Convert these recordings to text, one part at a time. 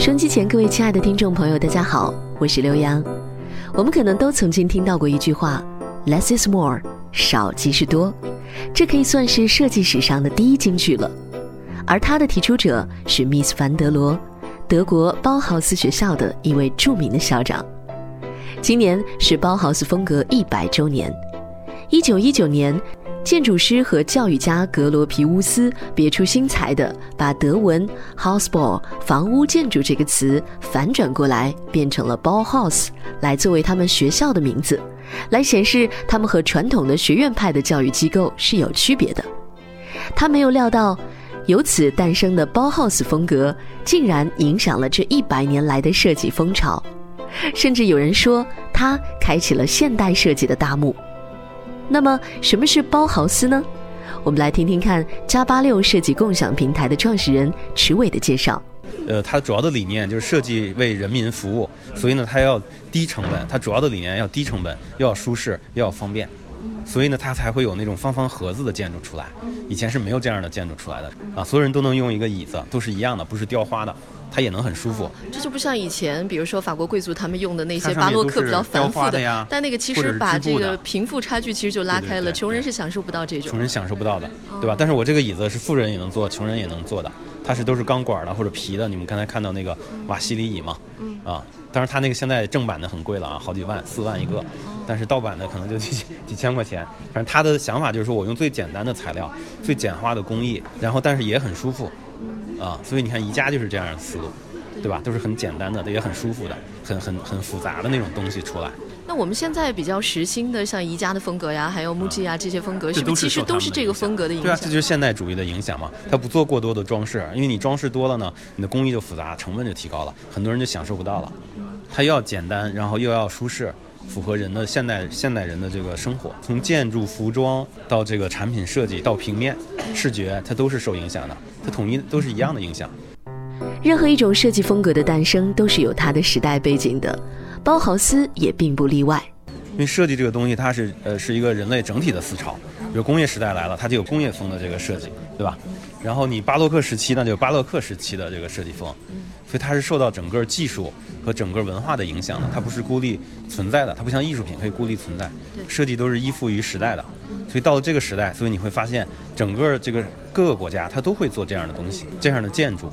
收机前，各位亲爱的听众朋友，大家好，我是刘洋。我们可能都曾经听到过一句话：“Less is more，少即是多。”这可以算是设计史上的第一金句了。而它的提出者是 Miss 凡德罗，德国包豪斯学校的一位著名的校长。今年是包豪斯风格一百周年。一九一九年。建筑师和教育家格罗皮乌斯别出心裁地把德文 “houseball”（ 房屋建筑这个词反转过来，变成了 “Bauhaus” 来作为他们学校的名字，来显示他们和传统的学院派的教育机构是有区别的。他没有料到，由此诞生的 Bauhaus 风格竟然影响了这一百年来的设计风潮，甚至有人说，它开启了现代设计的大幕。那么什么是包豪斯呢？我们来听听看加八六设计共享平台的创始人池伟的介绍。呃，它主要的理念就是设计为人民服务，所以呢，它要低成本。它主要的理念要低成本，又要舒适，又要方便，所以呢，它才会有那种方方盒子的建筑出来。以前是没有这样的建筑出来的啊，所有人都能用一个椅子，都是一样的，不是雕花的。它也能很舒服，这就不像以前，比如说法国贵族他们用的那些巴洛克比较繁复的呀。但那个其实把这个贫富差距其实就拉开了，穷人是享受不到这种。穷人享受不到的，对吧？但是我这个椅子是富人也能坐，穷人也能坐的，它是都是钢管的或者皮的。你们刚才看到那个瓦西里椅嘛，啊，当然它那个现在正版的很贵了啊，好几万，四万一个，但是盗版的可能就几几千块钱。反正他的想法就是说我用最简单的材料，最简化的工艺，然后但是也很舒服。啊，所以你看宜家就是这样的思路，对吧？都是很简单的，也很舒服的，很很很复杂的那种东西出来。那我们现在比较时兴的，像宜家的风格呀，还有木吉啊这些风格，是不是其实都是这个风格的影响？对啊，这就是现代主义的影响嘛。它不做过多的装饰，因为你装饰多了呢，你的工艺就复杂，成本就提高了，很多人就享受不到了。它又要简单，然后又要舒适。符合人的现代现代人的这个生活，从建筑、服装到这个产品设计到平面视觉，它都是受影响的，它统一都是一样的影响。任何一种设计风格的诞生都是有它的时代背景的，包豪斯也并不例外。因为设计这个东西，它是呃是一个人类整体的思潮。比如工业时代来了，它就有工业风的这个设计，对吧？然后你巴洛克时期，那就有巴洛克时期的这个设计风。所以它是受到整个技术和整个文化的影响的，它不是孤立存在的，它不像艺术品可以孤立存在，设计都是依附于时代的。所以到了这个时代，所以你会发现整个这个各个国家它都会做这样的东西，这样的建筑，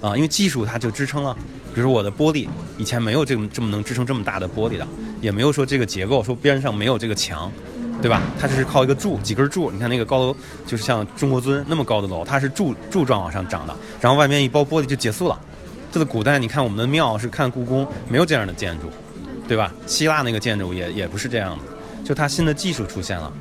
啊，因为技术它就支撑了。比如说我的玻璃，以前没有这么这么能支撑这么大的玻璃的，也没有说这个结构说边上没有这个墙，对吧？它就是靠一个柱几根柱，你看那个高楼就是像中国尊那么高的楼，它是柱柱状往上涨的，然后外面一包玻璃就结束了。这个古代，你看我们的庙是看故宫，没有这样的建筑，对吧？希腊那个建筑也也不是这样的，就它新的技术出现了，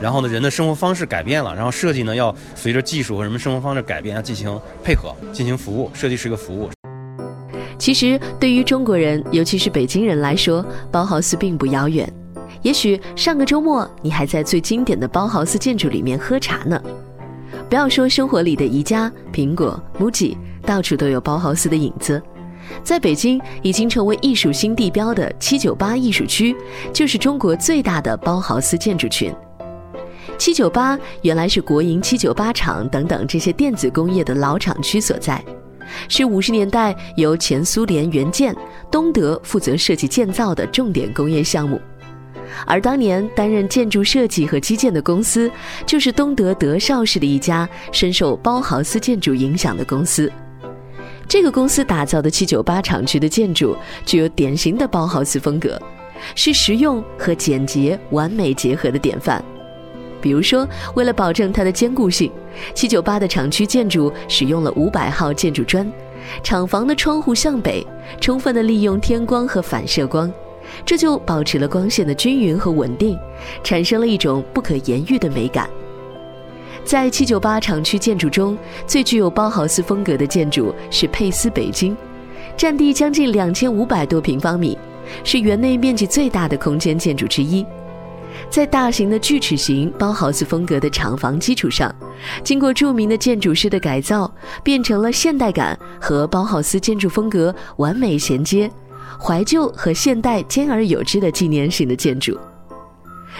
然后呢，人的生活方式改变了，然后设计呢要随着技术和人们生活方式改变要进行配合，进行服务。设计是个服务。其实对于中国人，尤其是北京人来说，包豪斯并不遥远。也许上个周末你还在最经典的包豪斯建筑里面喝茶呢。不要说生活里的宜家、苹果、MUJI。到处都有包豪斯的影子，在北京已经成为艺术新地标的七九八艺术区，就是中国最大的包豪斯建筑群。七九八原来是国营七九八厂等等这些电子工业的老厂区所在，是五十年代由前苏联援建东德负责设计建造的重点工业项目，而当年担任建筑设计和基建的公司，就是东德德绍市的一家深受包豪斯建筑影响的公司。这个公司打造的七九八厂区的建筑具有典型的包豪斯风格，是实用和简洁完美结合的典范。比如说，为了保证它的坚固性，七九八的厂区建筑使用了五百号建筑砖，厂房的窗户向北，充分的利用天光和反射光，这就保持了光线的均匀和稳定，产生了一种不可言喻的美感。在七九八厂区建筑中，最具有包豪斯风格的建筑是佩斯北京，占地将近两千五百多平方米，是园内面积最大的空间建筑之一。在大型的锯齿形包豪斯风格的厂房基础上，经过著名的建筑师的改造，变成了现代感和包豪斯建筑风格完美衔接、怀旧和现代兼而有之的纪念性的建筑。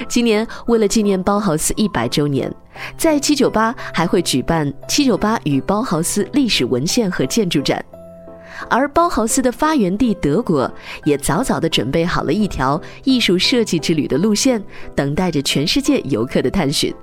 今年为了纪念包豪斯一百周年，在七九八还会举办七九八与包豪斯历史文献和建筑展。而包豪斯的发源地德国也早早的准备好了一条艺术设计之旅的路线，等待着全世界游客的探寻。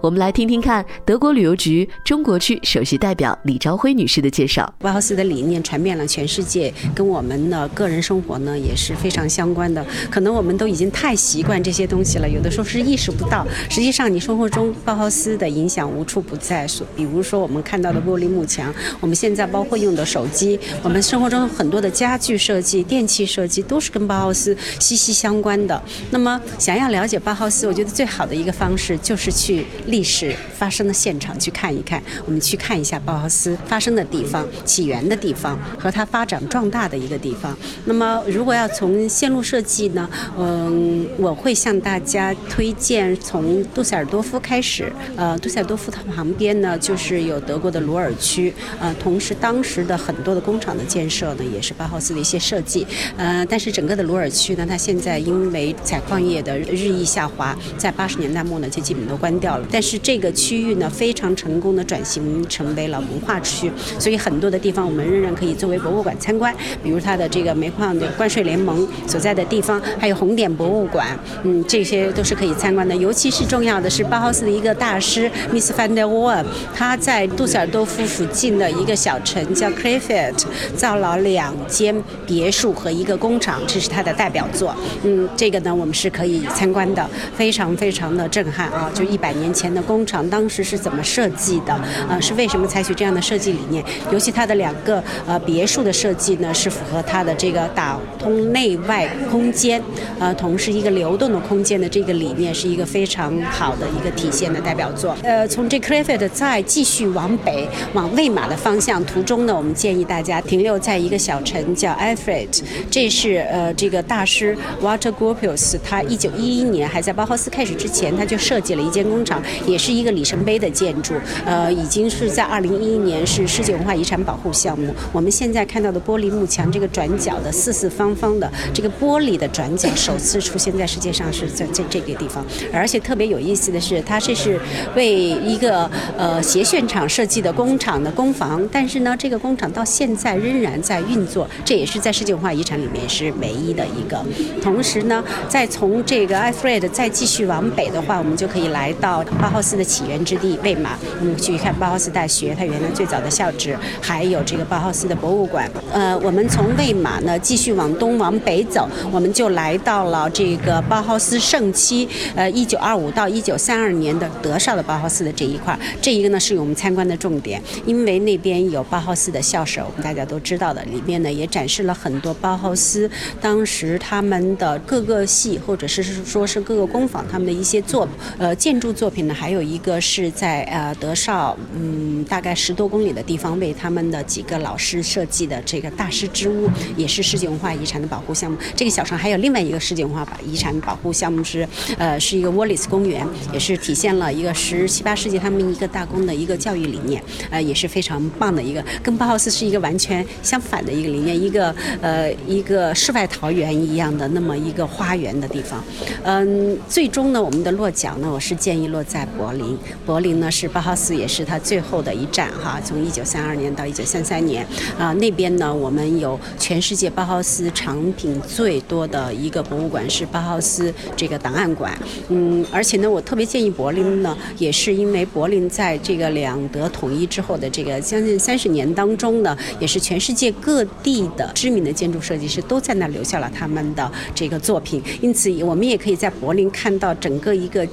我们来听听看德国旅游局中国区首席代表李朝辉女士的介绍。包豪斯的理念传遍了全世界，跟我们的个人生活呢也是非常相关的。可能我们都已经太习惯这些东西了，有的时候是意识不到。实际上，你生活中包豪斯的影响无处不在。比如说我们看到的玻璃幕墙，我们现在包括用的手机，我们生活中很多的家具设计、电器设计都是跟包豪斯息息相关的。那么，想要了解包豪斯，我觉得最好的一个方式就是去。历史发生的现场去看一看，我们去看一下包豪斯发生的地方、起源的地方和它发展壮大的一个地方。那么，如果要从线路设计呢，嗯，我会向大家推荐从杜塞尔多夫开始。呃，杜塞尔多夫它旁边呢，就是有德国的鲁尔区。呃，同时当时的很多的工厂的建设呢，也是包豪斯的一些设计。呃，但是整个的鲁尔区呢，它现在因为采矿业的日益下滑，在八十年代末呢，就基本都关掉了。但是这个区域呢，非常成功的转型成为了文化区，所以很多的地方我们仍然可以作为博物馆参观，比如它的这个煤矿的关税联盟所在的地方，还有红点博物馆，嗯，这些都是可以参观的。尤其是重要的是包豪斯的一个大师 Miss van der Waal，他在杜塞尔多夫附近的一个小城叫 k r a f e t 造了两间别墅和一个工厂，这是他的代表作。嗯，这个呢我们是可以参观的，非常非常的震撼啊！就一百年前。的工厂当时是怎么设计的？呃，是为什么采取这样的设计理念？尤其它的两个呃别墅的设计呢，是符合它的这个打通内外空间，呃，同时一个流动的空间的这个理念，是一个非常好的一个体现的代表作。呃，从这 c r a f e t 再继续往北往魏玛的方向，途中呢，我们建议大家停留在一个小城叫 a l f r e d 这是呃这个大师 Walter Gropius，他一九一一年还在包豪斯开始之前，他就设计了一间工厂。也是一个里程碑的建筑，呃，已经是在二零一一年是世界文化遗产保护项目。我们现在看到的玻璃幕墙，这个转角的四四方方的这个玻璃的转角，首次出现在世界上是在这这个地方。而且特别有意思的是，它这是为一个呃鞋楦厂设计的工厂的工房，但是呢，这个工厂到现在仍然在运作，这也是在世界文化遗产里面是唯一的一个。同时呢，再从这个艾弗瑞德再继续往北的话，我们就可以来到。包豪斯的起源之地魏玛，我们去看包豪斯大学，它原来最早的校址，还有这个包豪斯的博物馆。呃，我们从魏玛呢继续往东往北走，我们就来到了这个包豪斯盛期，呃，一九二五到一九三二年的德绍的包豪斯的这一块。这一个呢是我们参观的重点，因为那边有包豪斯的校舍，我们大家都知道的，里面呢也展示了很多包豪斯当时他们的各个系或者是说是各个工坊他们的一些作呃建筑作品。还有一个是在呃德绍，嗯，大概十多公里的地方，为他们的几个老师设计的这个大师之屋，也是世界文化遗产的保护项目。这个小城还有另外一个世界文化遗产保护项目是，呃，是一个沃里斯公园，也是体现了一个十七八世纪他们一个大公的一个教育理念，呃，也是非常棒的一个，跟包豪斯是一个完全相反的一个理念，一个呃一个世外桃源一样的那么一个花园的地方。嗯，最终呢，我们的落脚呢，我是建议落在。柏林，柏林呢是包豪斯，也是他最后的一站哈。从一九三二年到一九三三年，啊，那边呢我们有全世界包豪斯藏品最多的一个博物馆是包豪斯这个档案馆。嗯，而且呢，我特别建议柏林呢，也是因为柏林在这个两德统一之后的这个将近三十年当中呢，也是全世界各地的知名的建筑设计师都在那留下了他们的这个作品。因此，我们也可以在柏林看到整个一个。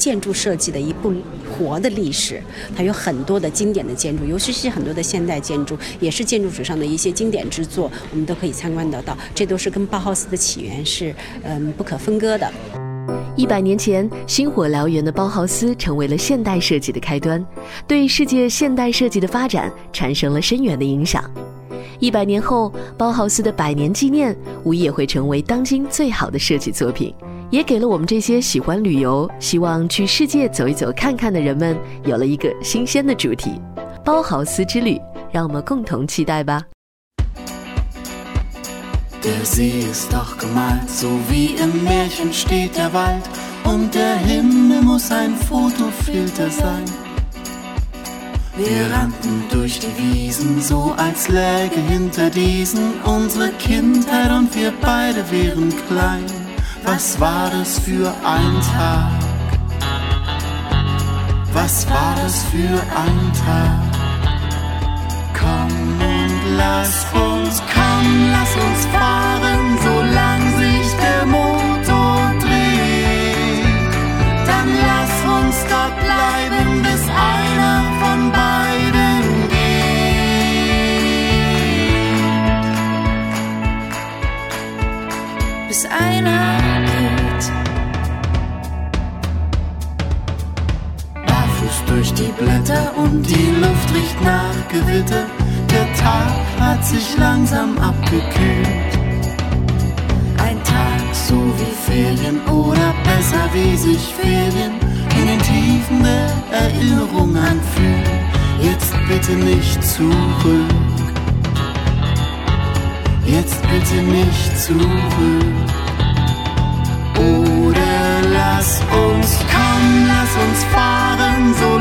建筑设计的一部活的历史，它有很多的经典的建筑，尤其是很多的现代建筑，也是建筑史上的一些经典之作，我们都可以参观得到。这都是跟包豪斯的起源是嗯不可分割的。一百年前，星火燎原的包豪斯成为了现代设计的开端，对世界现代设计的发展产生了深远的影响。一百年后，包豪斯的百年纪念无疑也会成为当今最好的设计作品。也给了我们这些喜欢旅游、希望去世界走一走、看看的人们，有了一个新鲜的主题——包豪斯之旅。让我们共同期待吧。Wir rannten durch die Wiesen, so als läge hinter diesen unsere Kindheit und wir beide wären klein. Was war das für ein Tag? Was war das für ein Tag? Komm und lass uns, komm, lass uns fahren, solang sich der Motor dreht. Dann lass uns dort bleiben, bis einer von beiden geht. Bis einer geht. Barfuß durch die Blätter und die Luft riecht nach Gewitter. Der Tag hat sich langsam abgekühlt. Ein Tag so wie Ferien oder besser wie sich Ferien in den Tiefen der Erinnerung anfühlen. Jetzt bitte nicht zurück. Jetzt bitte nicht zurück. Lass uns, komm, lass uns fahren, solang